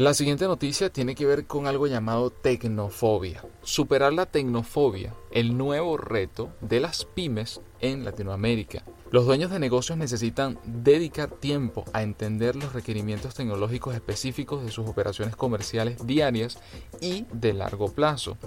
La siguiente noticia tiene que ver con algo llamado tecnofobia. Superar la tecnofobia, el nuevo reto de las pymes en Latinoamérica. Los dueños de negocios necesitan dedicar tiempo a entender los requerimientos tecnológicos específicos de sus operaciones comerciales diarias y de largo plazo.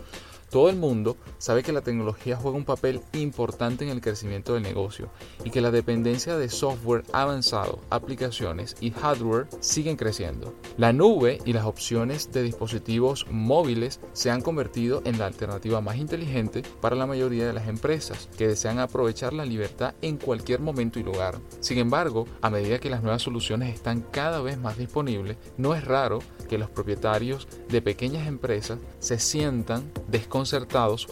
Todo el mundo sabe que la tecnología juega un papel importante en el crecimiento del negocio y que la dependencia de software avanzado, aplicaciones y hardware siguen creciendo. La nube y las opciones de dispositivos móviles se han convertido en la alternativa más inteligente para la mayoría de las empresas que desean aprovechar la libertad en cualquier momento y lugar. Sin embargo, a medida que las nuevas soluciones están cada vez más disponibles, no es raro que los propietarios de pequeñas empresas se sientan desconcertados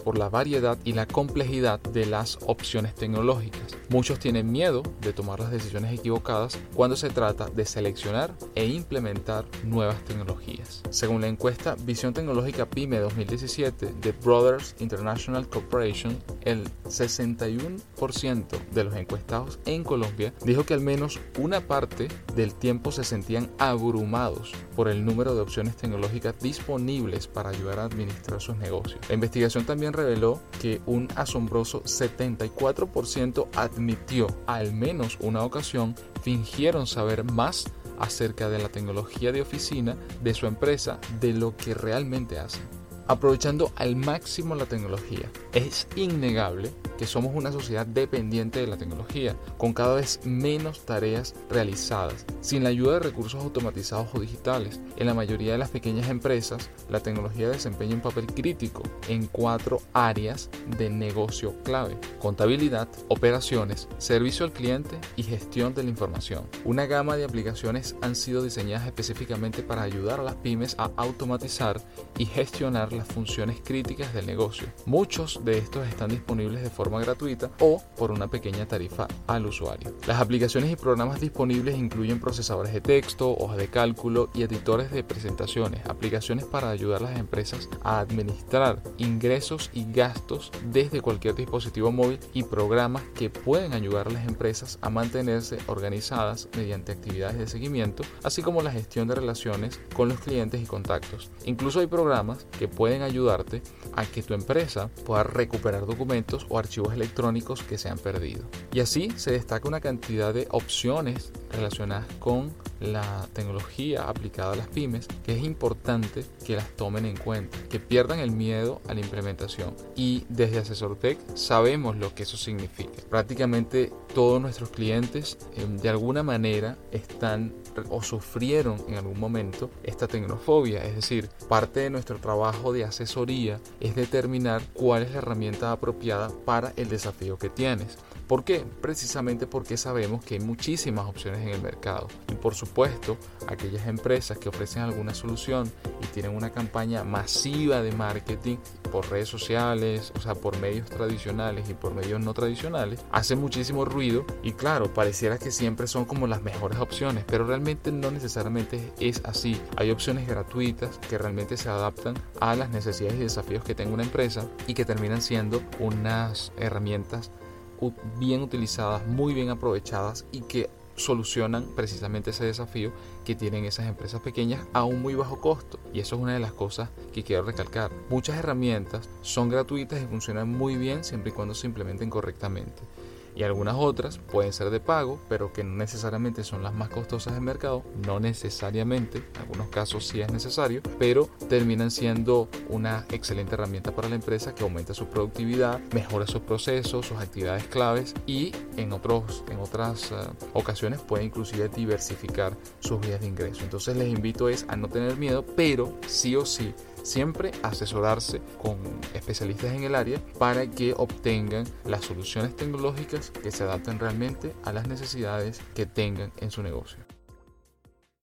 por la variedad y la complejidad de las opciones tecnológicas. Muchos tienen miedo de tomar las decisiones equivocadas cuando se trata de seleccionar e implementar nuevas tecnologías. Según la encuesta Visión Tecnológica PyME 2017 de Brothers International Corporation, el 61% de los encuestados en Colombia dijo que al menos una parte del tiempo se sentían abrumados por el número de opciones tecnológicas disponibles para ayudar a administrar sus negocios. La investigación también reveló que un asombroso 74% admitió al menos una ocasión fingieron saber más acerca de la tecnología de oficina de su empresa de lo que realmente hacen aprovechando al máximo la tecnología. Es innegable somos una sociedad dependiente de la tecnología, con cada vez menos tareas realizadas, sin la ayuda de recursos automatizados o digitales. En la mayoría de las pequeñas empresas, la tecnología desempeña un papel crítico en cuatro áreas de negocio clave. Contabilidad, operaciones, servicio al cliente y gestión de la información. Una gama de aplicaciones han sido diseñadas específicamente para ayudar a las pymes a automatizar y gestionar las funciones críticas del negocio. Muchos de estos están disponibles de forma gratuita o por una pequeña tarifa al usuario. Las aplicaciones y programas disponibles incluyen procesadores de texto, hojas de cálculo y editores de presentaciones, aplicaciones para ayudar a las empresas a administrar ingresos y gastos desde cualquier dispositivo móvil y programas que pueden ayudar a las empresas a mantenerse organizadas mediante actividades de seguimiento, así como la gestión de relaciones con los clientes y contactos. Incluso hay programas que pueden ayudarte a que tu empresa pueda recuperar documentos o archivos electrónicos que se han perdido. Y así se destaca una cantidad de opciones relacionadas con la tecnología aplicada a las pymes, que es importante que las tomen en cuenta, que pierdan el miedo a la implementación. Y desde AsesorTech sabemos lo que eso significa. Prácticamente todos nuestros clientes eh, de alguna manera están o sufrieron en algún momento esta tecnofobia, es decir, parte de nuestro trabajo de asesoría es determinar cuál es la herramienta apropiada para el desafío que tienes. ¿Por qué? Precisamente porque sabemos que hay muchísimas opciones en el mercado. Y por supuesto, aquellas empresas que ofrecen alguna solución y tienen una campaña masiva de marketing por redes sociales, o sea, por medios tradicionales y por medios no tradicionales, hacen muchísimo ruido y claro, pareciera que siempre son como las mejores opciones, pero realmente no necesariamente es así. Hay opciones gratuitas que realmente se adaptan a las necesidades y desafíos que tenga una empresa y que terminan siendo unas herramientas bien utilizadas, muy bien aprovechadas y que solucionan precisamente ese desafío que tienen esas empresas pequeñas a un muy bajo costo. Y eso es una de las cosas que quiero recalcar. Muchas herramientas son gratuitas y funcionan muy bien siempre y cuando se implementen correctamente y algunas otras pueden ser de pago, pero que no necesariamente son las más costosas del mercado, no necesariamente, en algunos casos sí es necesario, pero terminan siendo una excelente herramienta para la empresa que aumenta su productividad, mejora sus procesos, sus actividades claves y en, otros, en otras eh, ocasiones puede inclusive diversificar sus vías de ingreso. Entonces les invito es a no tener miedo, pero sí o sí Siempre asesorarse con especialistas en el área para que obtengan las soluciones tecnológicas que se adapten realmente a las necesidades que tengan en su negocio.